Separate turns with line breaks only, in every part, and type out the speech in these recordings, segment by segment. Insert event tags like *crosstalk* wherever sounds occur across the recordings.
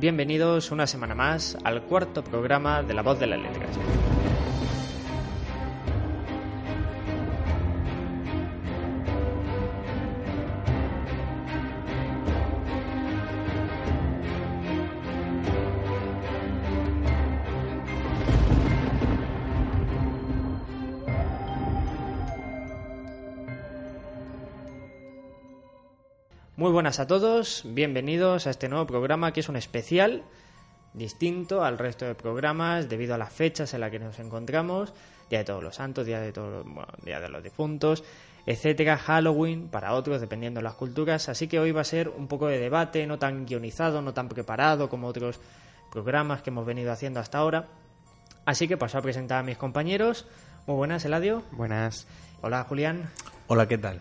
Bienvenidos una semana más al cuarto programa de La Voz de las Letras. Muy buenas a todos, bienvenidos a este nuevo programa que es un especial distinto al resto de programas debido a las fechas en las que nos encontramos, Día de Todos los Santos, Día de, todos, bueno, Día de los Difuntos, etcétera, Halloween para otros dependiendo de las culturas, así que hoy va a ser un poco de debate, no tan guionizado, no tan preparado como otros programas que hemos venido haciendo hasta ahora. Así que paso a presentar a mis compañeros. Muy buenas, Eladio.
Buenas.
Hola, Julián.
Hola, ¿qué tal?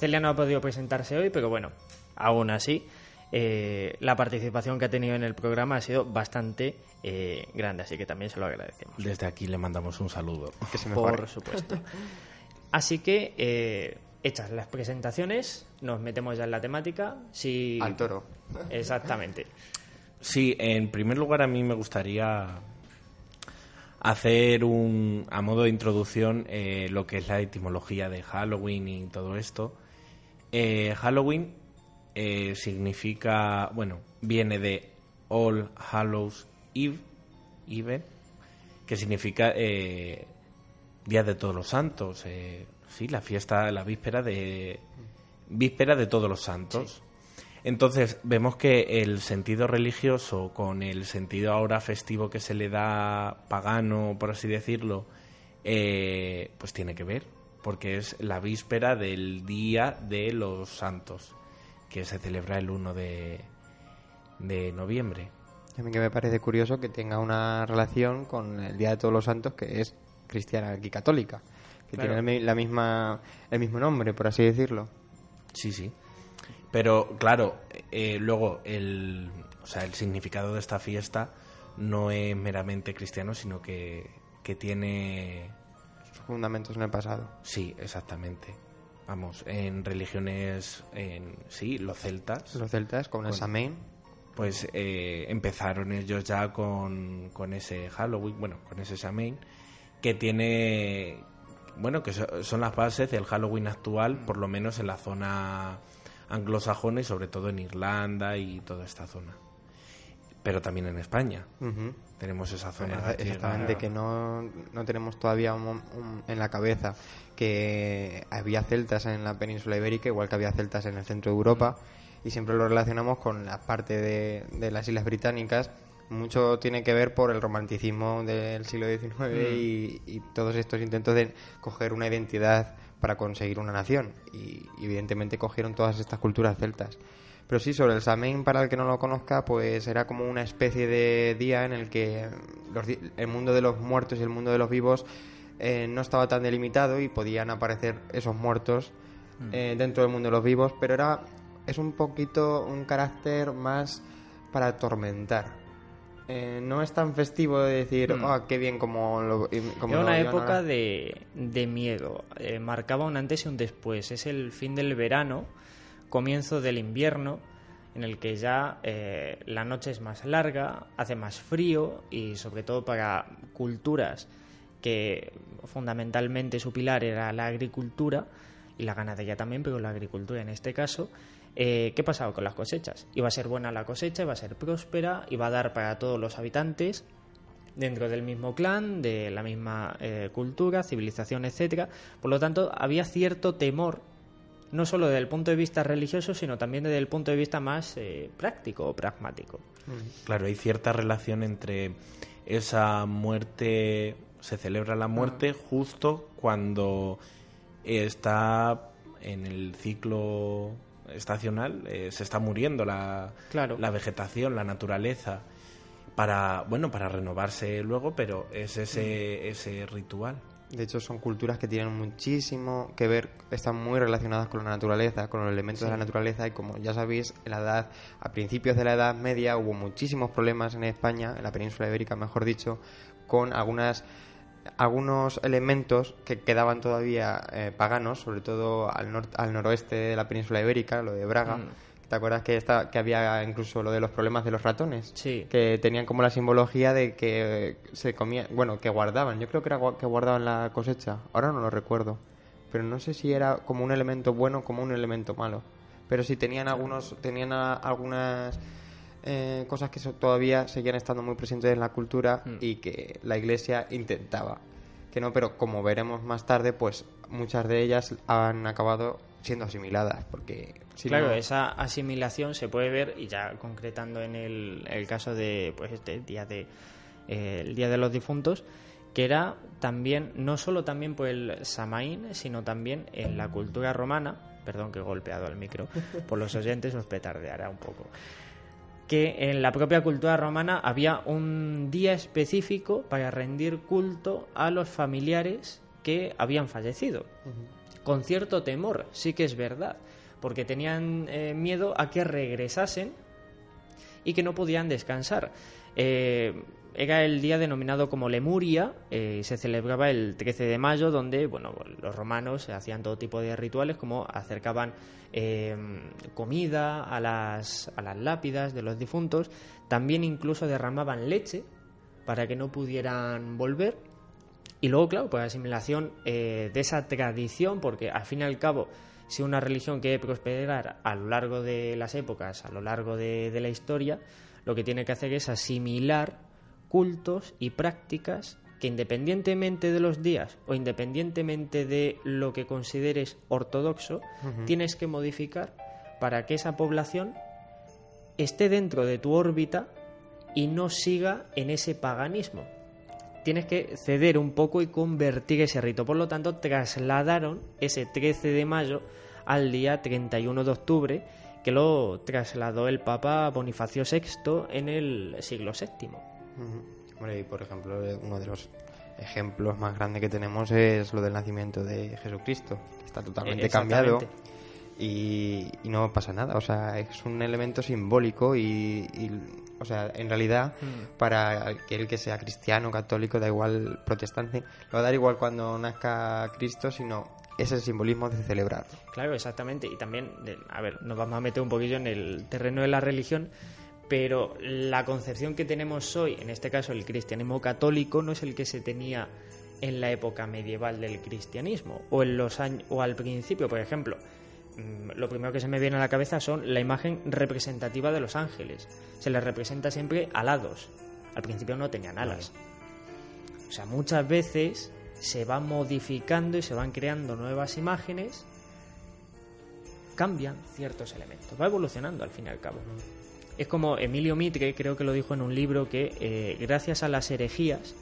Celia no ha podido presentarse hoy, pero bueno, aún así, eh, la participación que ha tenido en el programa ha sido bastante eh, grande, así que también se lo agradecemos.
Desde aquí le mandamos un saludo.
Que se Por supuesto. *laughs* Así que, eh, hechas las presentaciones, nos metemos ya en la temática. Si...
Al toro.
Exactamente.
Sí, en primer lugar a mí me gustaría hacer un, a modo de introducción lo que es la etimología de Halloween y todo esto. Eh, Halloween eh, significa, bueno, viene de All Hallows Eve, Eve que significa eh, Día de Todos los Santos. sí, la fiesta, la víspera de víspera de Todos los Santos. Entonces vemos que el sentido religioso con el sentido ahora festivo que se le da pagano, por así decirlo, pues tiene que ver porque es la víspera del Día de los Santos, que se celebra el 1 de, de noviembre.
A mí que me parece curioso que tenga una relación con el Día de Todos los Santos, que es cristiana y católica, que tiene la misma, el mismo nombre, por así decirlo.
Sí, sí. Pero claro, eh, luego el, o sea, el significado de esta fiesta no es meramente cristiano, sino que, que tiene
fundamentos en el pasado.
Sí, exactamente. Vamos, en religiones, en, sí, los celtas.
Los celtas, con el Samhain.
Pues eh, empezaron ellos ya con, con ese Halloween, bueno, con ese Samhain, que tiene, bueno, que son las bases del Halloween actual, por lo menos en la zona anglosajona y sobre todo en Irlanda y toda esta zona pero también en España. Tenemos esa zona.
Exactamente, que no, no tenemos todavía en la cabeza que había celtas en la península ibérica, igual que había celtas en el centro de Europa, y siempre lo relacionamos con la parte de, de las Islas Británicas. Mucho tiene que ver por el romanticismo del siglo XIX y, y todos estos intentos de coger una identidad para conseguir una nación. Y evidentemente cogieron todas estas culturas celtas. Pero sí, sobre el Samhain, para el que no lo conozca, pues era como una especie de día en el que el mundo de los muertos y el mundo de los vivos eh, no estaba tan delimitado y podían aparecer esos muertos mm. eh, dentro del mundo de los vivos, pero era es un poquito un carácter más para atormentar. Eh, no es tan festivo de decir, mm. oh, qué bien como lo.
Como era una época de, de, miedo. marcaba un antes y un después. Es el fin del verano comienzo del invierno, en el que ya eh, la noche es más larga, hace más frío y sobre todo para culturas que fundamentalmente su pilar era la agricultura y la ganadería también, pero la agricultura en este caso, eh, ¿qué pasaba con las cosechas? Iba a ser buena la cosecha, iba a ser próspera, iba a dar para todos los habitantes dentro del mismo clan, de la misma eh, cultura, civilización, etcétera. Por lo tanto, había cierto temor no solo desde el punto de vista religioso, sino también desde el punto de vista más eh, práctico o pragmático.
Claro, hay cierta relación entre esa muerte, se celebra la muerte justo cuando está en el ciclo estacional, eh, se está muriendo la,
Claro.
la vegetación, la naturaleza, para, bueno, para renovarse luego, pero es ese, ese ritual.
De hecho, son culturas que tienen muchísimo que ver, están muy relacionadas con la naturaleza, con los elementos de la naturaleza y como ya sabéis, en la edad, a principios de la Edad Media hubo muchísimos problemas en España, en la península ibérica, mejor dicho, con algunas algunos elementos que quedaban todavía eh, paganos, sobre todo al, nor- al noroeste de la península ibérica, lo de Braga.
Mm.
¿Te acuerdas que, esta, que había incluso lo de los problemas de los ratones?
Sí.
que tenían como la simbología de que se comían, bueno, que guardaban, yo creo que era que guardaban la cosecha, ahora no lo recuerdo, pero no sé si era como un elemento bueno o como un elemento malo, pero sí tenían algunos, tenían a- algunas eh, cosas que todavía seguían estando muy presentes en la cultura
Mm.
y que la iglesia intentaba que no, pero como veremos más tarde, pues muchas de ellas han acabado siendo asimiladas, porque si
claro,
no-
esa asimilación se puede ver, y ya concretando en el, el caso de pues este día de eh, el Día de los Difuntos, que era también, no solo también por el Samaín, sino también en la cultura romana, perdón que he golpeado el micro, *laughs* por los oyentes os petardeará un poco, que en la propia cultura romana había un día específico para rendir culto a los familiares que habían fallecido con cierto temor, sí que es verdad, porque tenían eh, miedo a que regresasen y que no podían descansar. Eh, era el día denominado como Lemuria, eh, y se celebraba el 13 de mayo, donde bueno, los romanos hacían todo tipo de rituales, como acercaban eh, comida a las, a las lápidas de los difuntos, también incluso derramaban leche para que no pudieran volver. Y luego, claro, pues la asimilación eh, de esa tradición, porque al fin y al cabo, si una religión quiere prosperar a lo largo de las épocas, a lo largo de, de la historia, lo que tiene que hacer es asimilar cultos y prácticas que independientemente de los días o independientemente de lo que consideres ortodoxo, tienes que modificar para que esa población esté dentro de tu órbita y no siga en ese paganismo tienes que ceder un poco y convertir ese rito. Por lo tanto, trasladaron ese 13 de mayo al día 31 de octubre, que lo trasladó el Papa Bonifacio VI en el siglo VII.
Ujú. Hombre, y por ejemplo, eh, uno de los ejemplos más grandes que tenemos es lo del nacimiento de Jesucristo. que Está totalmente
Eh,
cambiado y, y no pasa nada. O sea, es un elemento simbólico y, y, o sea, en realidad,
Mm.
para aquel que sea cristiano, católico, da igual protestante, le va a dar igual cuando nazca Cristo, sino es el simbolismo de celebrarlo.
Claro, exactamente. Y también, de- a ver, nos vamos a meter un poquillo en el terreno de la religión, pero la concepción que tenemos hoy, en este caso el cristianismo católico, no es el que se tenía en la época medieval del cristianismo o en los años o al principio, por ejemplo. Mm, Lo primero que se me viene a la cabeza son la imagen representativa de los ángeles. Se les representa siempre alados. Al principio no tenían alas. O sea, muchas veces se va modificando y se van creando nuevas imágenes, cambian ciertos elementos, va evolucionando al fin y al cabo. Es como Emilio Mitre, creo que lo dijo en un libro, que eh, gracias a las herejías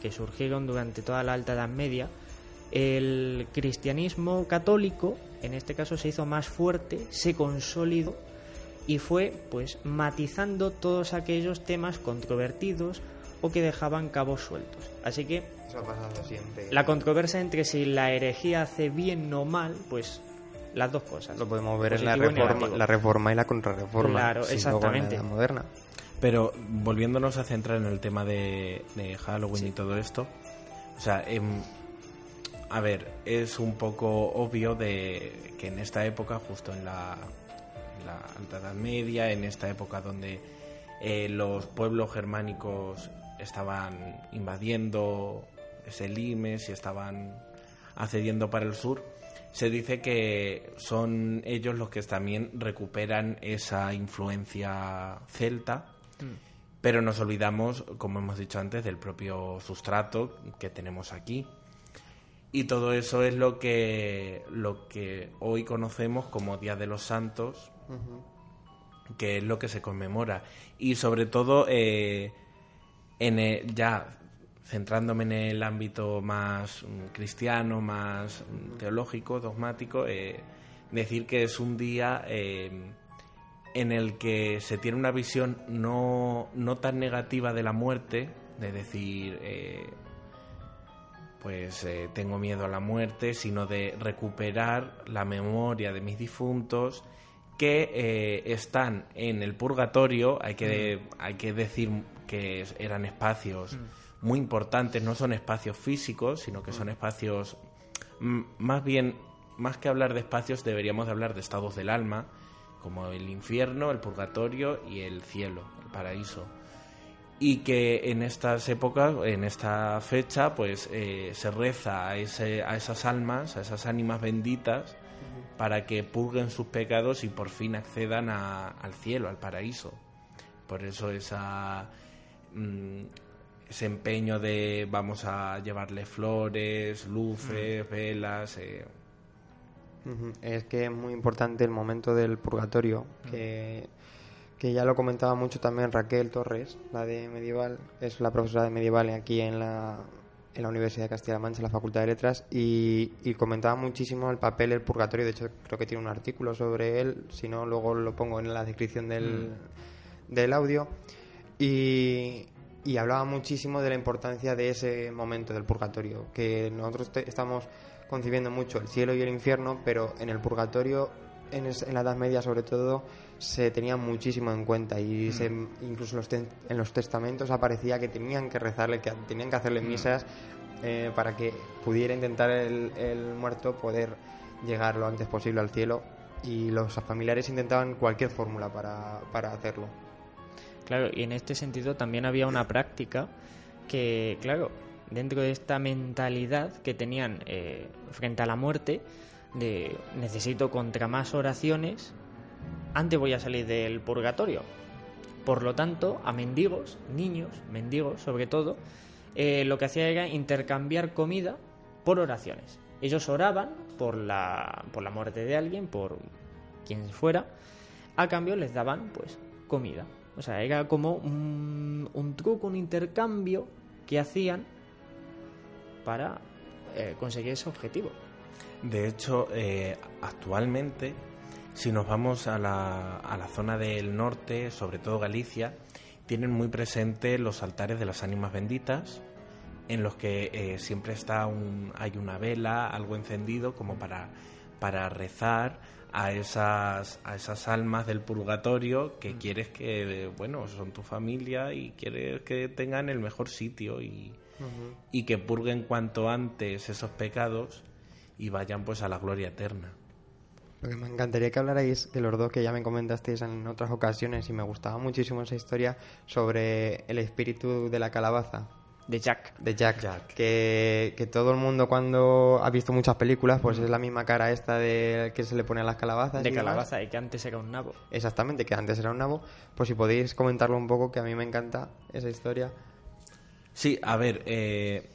que surgieron durante toda la Alta Edad Media, el cristianismo católico, en este caso, se hizo más fuerte, se consolidó y fue pues matizando todos aquellos temas controvertidos o que dejaban cabos sueltos. Así que
Eso ha pasado siempre.
la controversia entre si la herejía hace bien o mal, pues las dos cosas.
Lo podemos ver en la reforma, la reforma y la contrarreforma.
Claro, exactamente.
la moderna.
Pero volviéndonos a centrar en el tema de, de Halloween y todo esto, o sea, em, a ver, es un poco obvio de que en esta época, justo en la, en la Alta Edad Media, en esta época donde eh, los pueblos germánicos estaban invadiendo ese limes y estaban accediendo para el sur, se dice que son ellos los que también recuperan esa influencia celta, pero nos olvidamos, como hemos dicho antes, del propio sustrato que tenemos aquí. Y todo eso es lo que, lo que hoy conocemos como Día de los Santos, que es lo que se conmemora. Y sobre todo, eh, en el- ya centrándome en el ámbito más mm, cristiano, más mm, teológico, dogmático, eh, decir que es un día eh, en el que se tiene una visión no, no tan negativa de la muerte, de decir, pues eh, tengo miedo a la muerte, sino de recuperar la memoria de mis difuntos que eh, están en el purgatorio, hay que, hay que decir que eran espacios muy importantes, no son espacios físicos, sino que son espacios mm, más bien, más que hablar de espacios, deberíamos de hablar de estados del alma, como el infierno, el purgatorio y el cielo, el paraíso. Y que en estas épocas, en esta fecha, pues eh, se reza a, ese, a esas almas, a esas ánimas benditas, para que purguen sus pecados y por fin accedan a- al cielo, al paraíso. Por eso esa, mm, ese empeño de vamos a llevarle flores, luces, velas. eh.
Es que es muy importante el momento del purgatorio, que, que ya lo comentaba mucho también Raquel Torres, la de medieval, es la profesora de medieval aquí en la, en la Universidad de Castilla-La Mancha, en la Facultad de Letras, y, y comentaba muchísimo el papel del purgatorio, de hecho creo que tiene un artículo sobre él, si no luego lo pongo en la descripción del, del audio, y, y hablaba muchísimo de la importancia de ese momento del purgatorio, que nosotros te- estamos concibiendo mucho el cielo y el infierno, pero en el purgatorio, en, es- en la Edad Media sobre todo, se tenía muchísimo en cuenta y se- incluso los te- en los testamentos aparecía que tenían que rezarle, que tenían que hacerle misas eh, para que pudiera intentar el, el muerto poder llegar lo antes posible al cielo y los familiares intentaban cualquier fórmula para, para hacerlo.
Claro, y en este sentido también había una práctica que, claro, dentro de esta mentalidad que tenían eh, frente a la muerte, de necesito contra más oraciones, antes voy a salir del purgatorio. Por lo tanto, a mendigos, niños, mendigos sobre todo, eh, lo que hacía era intercambiar comida por oraciones. Ellos oraban por la, por la muerte de alguien, por quien fuera, a cambio les daban pues comida. O sea, era como un, un truco, un intercambio que hacían para eh, conseguir ese objetivo.
De hecho, eh, actualmente, si nos vamos a la, a la zona del norte, sobre todo Galicia, tienen muy presente los altares de las ánimas benditas, en los que eh, siempre está un, hay una vela, algo encendido, como para, para rezar a esas, a esas almas del purgatorio que quieres que, bueno, son tu familia y quieres que tengan el mejor sitio y, y que purguen cuanto antes esos pecados y vayan pues a la gloria eterna.
Lo que me encantaría que hablarais de los dos que ya me comentasteis en otras ocasiones y me gustaba muchísimo esa historia sobre el espíritu de la calabaza.
De Jack.
De Jack, Que, que todo el mundo cuando ha visto muchas películas pues es la misma cara esta de que se le pone a las calabazas.
De
y demás.
calabaza, y que antes era un nabo.
Exactamente, que antes era un nabo. Pues si podéis comentarlo un poco, que a mí me encanta esa historia.
Sí, a ver, eh,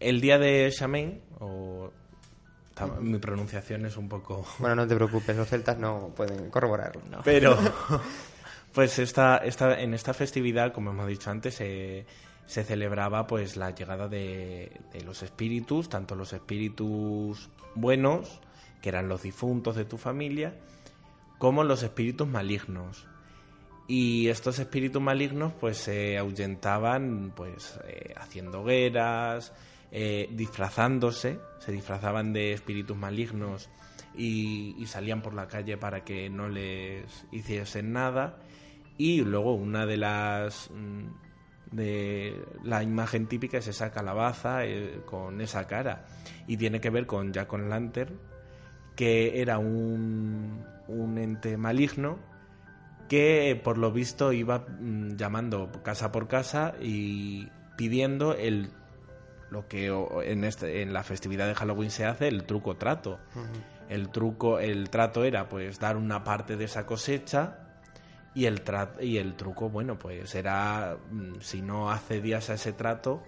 el día de Shaman, o mi pronunciación es un poco... *laughs*
Bueno, no te preocupes, los celtas no pueden corroborarlo.
Pero, *laughs* pues esta, esta, en esta festividad, como hemos dicho antes, eh, se celebraba pues la llegada de, de los espíritus, tanto los espíritus buenos, que eran los difuntos de tu familia, como los espíritus malignos. Y estos espíritus malignos pues se ahuyentaban pues eh, haciendo hogueras, eh, disfrazándose, se disfrazaban de espíritus malignos y, salían por la calle para que no les hiciesen nada. Y luego una de las mm, de la imagen típica es esa calabaza eh, con esa cara y tiene que ver con Jack Lantern que era un, un ente maligno que por lo visto iba mm, llamando casa por casa y pidiendo el lo que en este en la festividad de Halloween se hace el truco trato. El truco el trato era pues dar una parte de esa cosecha y el tra- y el truco bueno pues era mm, si no accedías a ese trato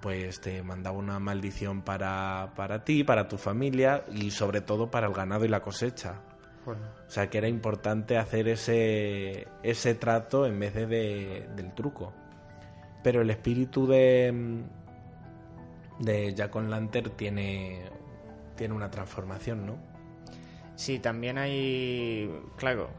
pues te mandaba una maldición para, para ti, para tu familia y sobre todo para el ganado y la cosecha.
Bueno,
O sea que era importante hacer ese, ese trato en vez de, de- del truco. Pero el espíritu de, mm, de Jack on Lantern tiene, tiene una transformación, ¿no?
Sí, también hay, claro,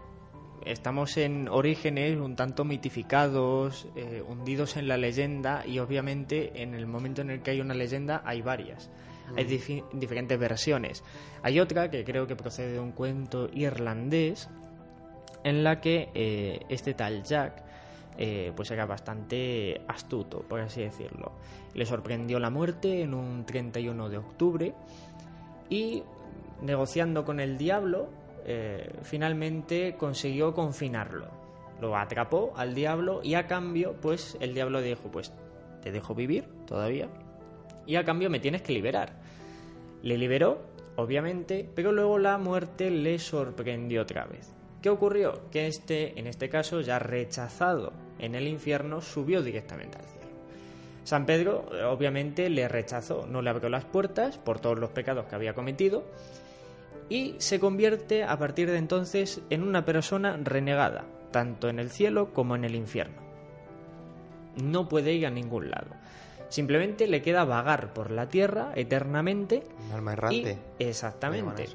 estamos en orígenes un tanto mitificados, eh, hundidos en la leyenda y obviamente en el momento en el que hay una leyenda hay varias. Hay
Mm.
diferentes versiones. Hay otra que creo que procede de un cuento irlandés en la que eh, este tal Jack eh, pues era bastante astuto, por así decirlo. Le sorprendió la muerte en un 31 de octubre y negociando con el diablo eh, finalmente consiguió confinarlo. Lo atrapó al diablo y a cambio pues el diablo dijo pues te dejo vivir todavía y a cambio me tienes que liberar. Le liberó, obviamente, pero luego la muerte le sorprendió otra vez. ¿Qué ocurrió? Que este, en este caso, ya rechazado en el infierno, subió directamente al cielo. San Pedro, eh, obviamente, le rechazó, no le abrió las puertas por todos los pecados que había cometido y se convierte a partir de entonces en una persona renegada, tanto en el cielo como en el infierno. No puede ir a ningún lado. Simplemente le queda vagar por la tierra eternamente.
Un alma errante.
Y, exactamente.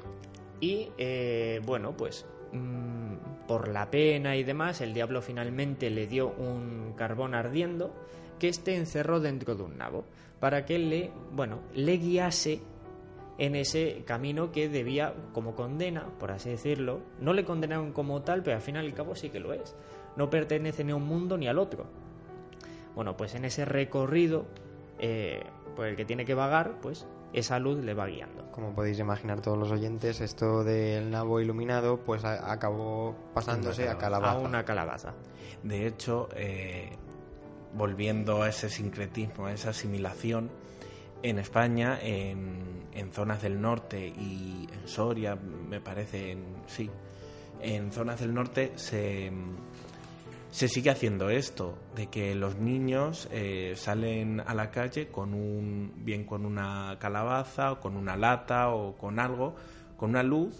Y eh, bueno, pues por la pena y demás, el diablo finalmente le dio un carbón ardiendo que este encerró dentro de un nabo para que le, bueno, le guiase en ese camino que debía, como condena, por así decirlo, no le condenaron como tal, pero al fin y al cabo sí que lo es. No pertenece ni a un mundo ni al otro. Bueno, pues en ese recorrido eh, por el que tiene que vagar, pues esa luz le va guiando.
Como podéis imaginar todos los oyentes, esto del nabo iluminado pues a- acabó pasándose a calabaza.
A una calabaza.
De hecho, eh, volviendo a ese sincretismo, a esa asimilación, en España, en, en zonas del norte y en Soria, me parece, en, sí, en zonas del norte se, se sigue haciendo esto, de que los niños eh, salen a la calle con un, bien con una calabaza o con una lata o con algo, con una luz,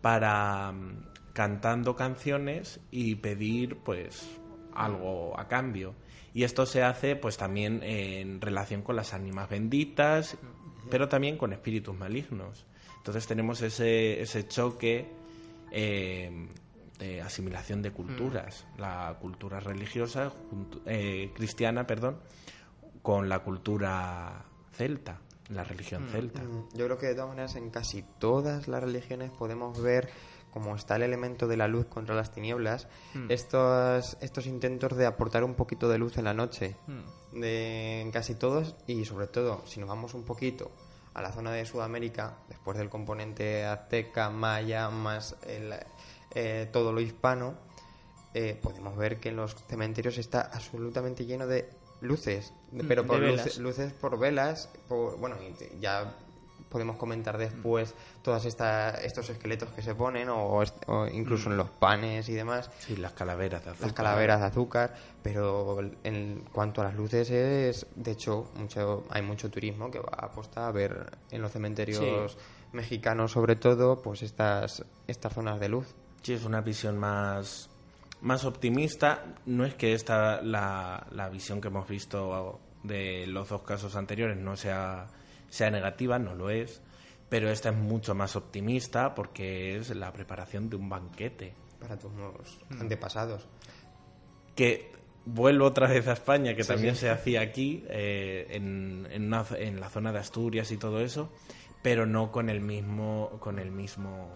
para mm, cantando canciones y pedir pues algo a cambio. Y esto se hace pues también en relación con las ánimas benditas, pero también con espíritus malignos. Entonces tenemos ese, ese choque eh, de asimilación de culturas, la cultura religiosa, eh, cristiana, perdón, con la cultura celta, la religión celta.
Mm, Yo creo que de todas maneras en casi todas las religiones podemos ver como está el elemento de la luz contra las tinieblas, estos, estos intentos de aportar un poquito de luz en la noche. De, en casi todos y sobre todo si nos vamos un poquito a la zona de Sudamérica, después del componente azteca, maya, más el, eh, todo lo hispano, eh, podemos ver que en los cementerios está absolutamente lleno de luces, de-
Mm,
pero por luces, luces por velas, por, bueno, ya podemos comentar después todos estos esqueletos que se ponen o, incluso en los panes y demás,
Sí, las calaveras de azúcar.
las calaveras de azúcar, pero en cuanto a las luces es, de hecho, mucho, hay mucho turismo que va a apostar a ver en los cementerios mexicanos sobre todo, pues estas, estas zonas de luz.
Sí, es una visión más, más optimista. No es que esta, la, la visión que hemos visto de los dos casos anteriores no sea, sea negativa, no lo es, pero esta es mucho más optimista porque es la preparación de un banquete.
para tus nuevos antepasados.
Que vuelvo otra vez a España, que
Sí,
también
sí.
se hacía aquí, eh, en, en, una- en la zona de Asturias y todo eso, pero no con el mismo, con el mismo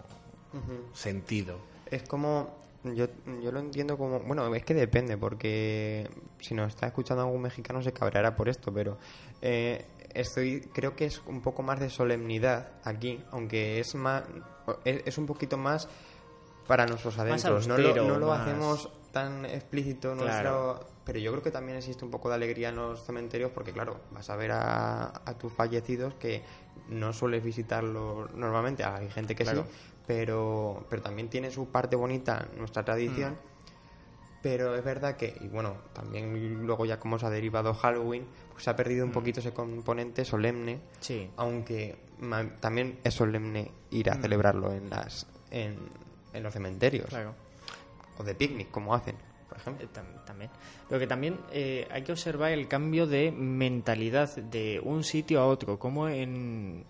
sentido.
Es como, yo, yo lo entiendo como, bueno, es que depende, porque si nos está escuchando algún mexicano se cabreará por esto, pero eh, estoy, creo que es un poco más de solemnidad aquí, aunque es más, es, es un poquito más para nuestros adentros. no lo, no lo
más-
hacemos tan explícito
Claro.
nuestro, pero yo creo que también existe un poco de alegría en los cementerios, porque claro, vas a ver a, a tus fallecidos que no sueles visitarlos normalmente, hay gente que
Claro.
sí, pero, pero también tiene su parte bonita nuestra tradición.
Mm.
Pero es verdad que, y bueno, también luego ya como se ha derivado Halloween, pues se ha perdido
Mm.
un poquito ese componente solemne,
Sí.
aunque también es solemne ir a
Mm.
celebrarlo en las en, en los cementerios
Claro.
O de picnic como hacen, por ejemplo.
Eh, tam- también. Pero que también eh, hay que observar el cambio de mentalidad de un sitio a otro, como en,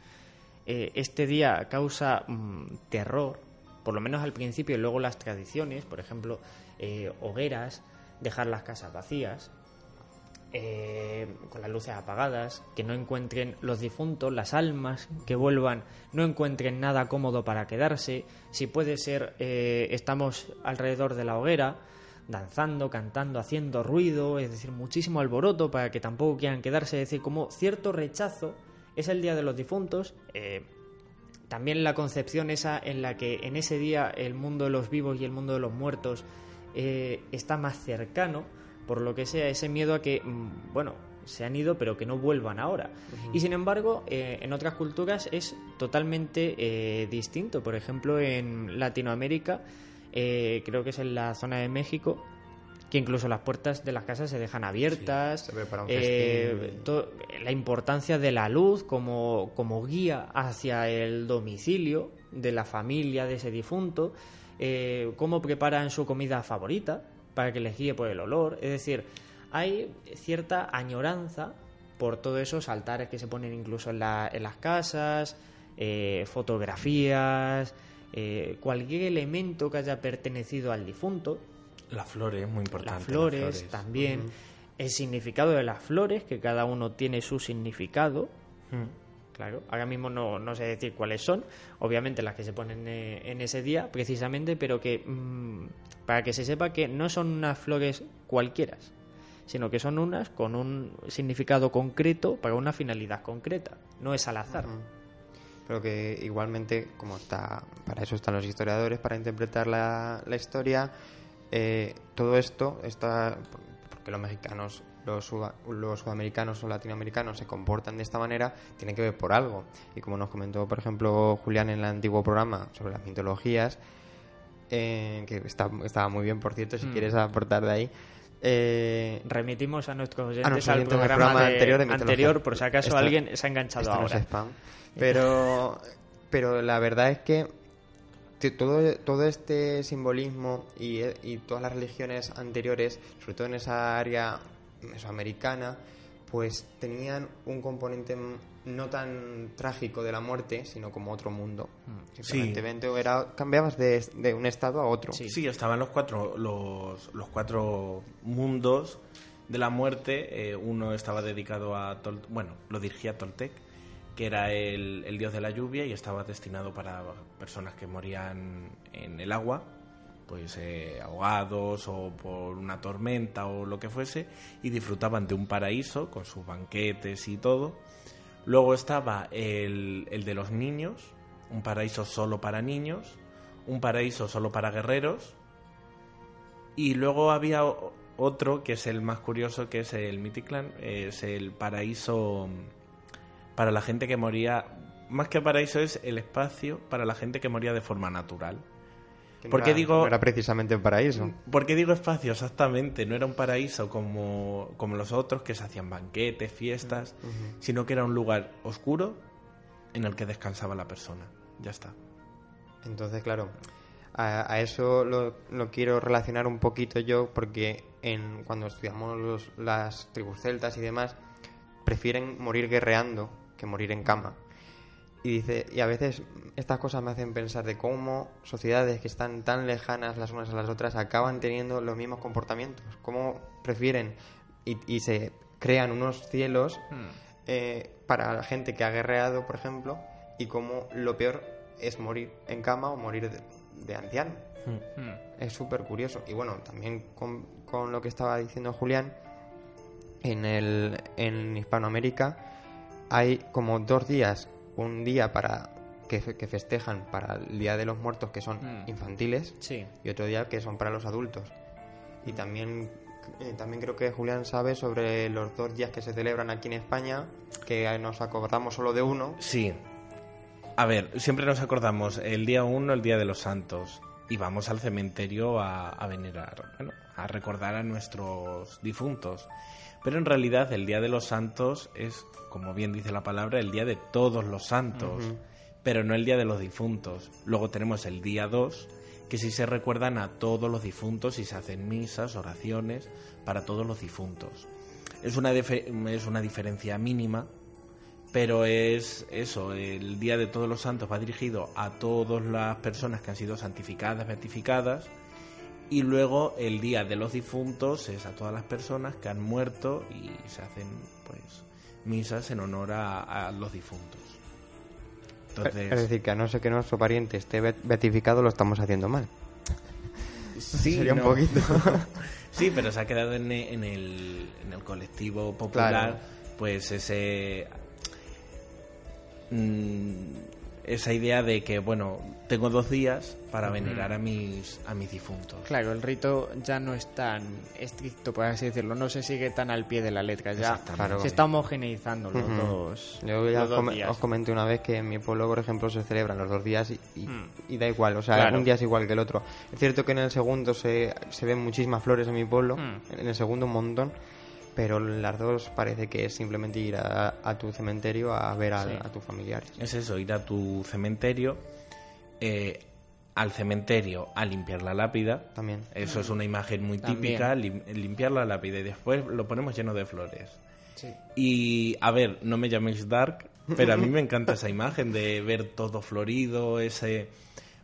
eh, este día causa mm, terror, por lo menos al principio y luego las tradiciones, por ejemplo, eh, hogueras, dejar las casas vacías, eh, con las luces apagadas, que no encuentren los difuntos, las almas que vuelvan, no encuentren nada cómodo para quedarse. Si puede ser, eh, estamos alrededor de la hoguera, danzando, cantando, haciendo ruido, es decir, muchísimo alboroto para que tampoco quieran quedarse, es decir, como cierto rechazo. Es el día de los difuntos. Eh, también la concepción esa en la que en ese día el mundo de los vivos y el mundo de los muertos está más cercano por lo que sea, ese miedo a que, mm, bueno, se han ido pero que no vuelvan ahora. Y sin embargo, eh, en otras culturas es totalmente eh, distinto. Por ejemplo, en Latinoamérica, eh, creo que es en la zona de México, que incluso las puertas de las casas se dejan abiertas. la importancia de la luz como, como guía hacia el domicilio de la familia de ese difunto. cómo preparan su comida favorita para que les guíe por el olor. Es decir, hay cierta añoranza por todos esos altares que se ponen incluso en, las casas, eh, fotografías, eh, cualquier elemento que haya pertenecido al difunto.
Las flores, muy importante.
Las flores, también. El significado de las flores, que cada uno tiene su significado. Claro, ahora mismo no, no, sé decir cuáles son, obviamente las que se ponen eh, en ese día precisamente, pero que mm, para que se sepa que no son unas flores cualquiera, sino que son unas con un significado concreto para una finalidad concreta, no es al azar.
Pero que igualmente, como está, para eso están los historiadores, para interpretar la, la historia, eh, todo esto está, porque los mexicanos los, los, sudamericanos o latinoamericanos se comportan de esta manera, tiene que ver por algo. Y como nos comentó, por ejemplo, Julián en el antiguo programa sobre las mitologías, eh, que está, estaba muy bien, por cierto, si mm. quieres aportar de ahí.
Eh, Remitimos a nuestros oyentes, al programa, anterior, por si acaso alguien se ha enganchado ahora.
spam. Pero, *laughs* pero la verdad es que todo, todo este simbolismo y, y, todas las religiones anteriores, sobre todo en esa área mesoamericana, pues tenían un componente no tan trágico de la muerte, sino como otro mundo. Mm. Simplemente era, cambiabas de, un estado a otro.
Sí, estaban los cuatro, los, los, cuatro mundos de la muerte. Eh, uno estaba dedicado a, bueno, lo dirigía Toltec, que era el, el dios de la lluvia y estaba destinado para personas que morían en el agua pues eh, ahogados o por una tormenta o lo que fuese y disfrutaban de un paraíso con sus banquetes y todo. Luego estaba el, el de los niños, un paraíso solo para niños, un paraíso solo para guerreros y luego había otro que es el más curioso que es el Mythiclan, es el paraíso para la gente que moría, más que paraíso es el espacio para la gente que moría de forma natural.
¿Por qué digo, era precisamente un paraíso.
¿Por qué digo espacio? Exactamente. No era un paraíso como, como los otros, que se hacían banquetes, fiestas, sino que era un lugar oscuro en el que descansaba la persona. Ya está.
Entonces, claro, a, eso lo, quiero relacionar un poquito yo, porque en, cuando estudiamos las tribus celtas y demás, prefieren morir guerreando que morir en cama. Y dice, y a veces estas cosas me hacen pensar de cómo sociedades que están tan lejanas las unas a las otras acaban teniendo los mismos comportamientos, cómo prefieren y, se crean unos cielos hmm. eh, para la gente que ha guerreado, por ejemplo, y cómo lo peor es morir en cama o morir de, anciano. Hmm. Hmm. Es súper curioso. Y bueno, también con, con, lo que estaba diciendo Julián, en, el, en Hispanoamérica hay como dos días un día para que, festejan para el Día de los Muertos que son mm. infantiles y otro día que son para los adultos. Y también, eh, también creo que Julián sabe sobre los dos días que se celebran aquí en España, que nos acordamos solo de uno.
Sí. A ver, siempre nos acordamos el día uno, el Día de los Santos, y vamos al cementerio a, a venerar, bueno, a recordar a nuestros difuntos. Pero en realidad el Día de los Santos es, como bien dice la palabra, el Día de todos los santos, pero no el Día de los difuntos. Luego tenemos el Día 2, que sí se recuerdan a todos los difuntos y se hacen misas, oraciones para todos los difuntos. Es una, es una diferencia mínima, pero es eso, el Día de Todos los Santos va dirigido a todas las personas que han sido santificadas, beatificadas, y luego el Día de los Difuntos es a todas las personas que han muerto y se hacen pues misas en honor a, a los difuntos. Entonces,
Es decir, que a no ser que nuestro pariente esté beatificado, lo estamos haciendo mal.
sí,
Sería un poquito. *laughs*
Sí, pero se ha quedado en, en el, en el colectivo popular,
Claro.
pues ese mm, esa idea de que bueno tengo dos días para venerar a mis a mis difuntos.
Claro, el rito ya no es tan estricto, por así decirlo, no se sigue tan al pie de la letra, ya
Exactamente.
se está homogeneizando los dos,
Yo ya
los
os,
dos
com-
días.
os comenté una vez que en mi pueblo, por ejemplo, se celebran los dos días y, y-
Mm.
y da igual, o sea,
Claro.
un día es igual que el otro. Es cierto que en el segundo se, se ven muchísimas flores en mi pueblo,
Mm.
en el segundo un montón, pero en las dos parece que es simplemente ir a, a tu cementerio a ver a,
Sí.
a tus familiares.
Es eso, ir a tu cementerio, eh, al cementerio a limpiar la lápida.
También.
Eso es una imagen muy típica, lim- limpiar la lápida y después lo ponemos lleno de flores.
Sí.
Y a ver, no me llaméis dark, pero a mí me encanta esa imagen de ver todo florido, ese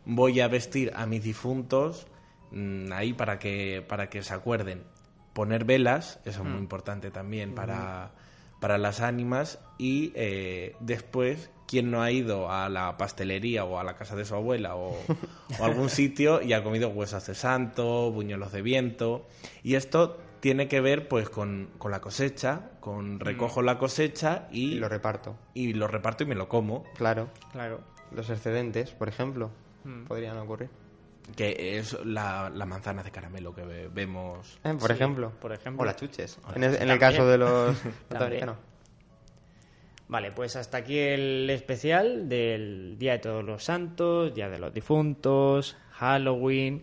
voy a vestir a mis difuntos mm, ahí para que para que se acuerden. Poner velas, eso es muy importante también para, para las ánimas y eh, después quien no ha ido a la pastelería o a la casa de su abuela o, *laughs* o a algún sitio y ha comido huesos de santo, buñuelos de viento y esto tiene que ver pues con, con la cosecha, con recojo la cosecha y,
Y lo reparto.
y lo reparto y me lo como,
Claro,
Claro.
los excedentes, por ejemplo,
Mm.
podrían ocurrir.
Que es la, la manzana de caramelo que ve- vemos.
Eh, por
Sí,
el
por ejemplo.
O las chuches.
O las
En el, en el
También.
caso de los *laughs* norteamericanos.
Vale, pues hasta aquí el especial del Día de Todos los Santos, Día de los Difuntos, Halloween,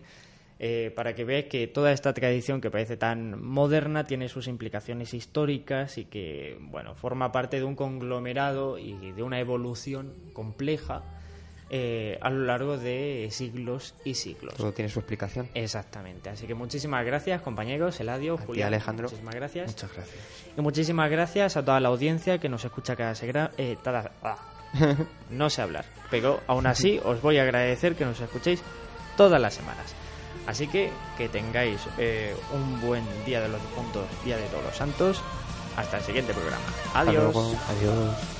eh, para que veáis que toda esta tradición que parece tan moderna tiene sus implicaciones históricas y que, bueno, forma parte de un conglomerado y de una evolución compleja eh, a lo largo de siglos y siglos.
Todo tiene su explicación.
Exactamente. Así que muchísimas gracias, compañeros, Eladio, Julián.
Alejandro.
Muchísimas gracias.
Muchas gracias.
Y muchísimas gracias a toda la audiencia que nos escucha cada semana. Eh, ah. *laughs* no sé hablar, pero aún así os voy a agradecer que nos escuchéis todas las semanas. Así que que tengáis eh, un buen día de los difuntos, día de todos los santos. Hasta el siguiente programa.
Hasta
Adiós.
luego. Adiós.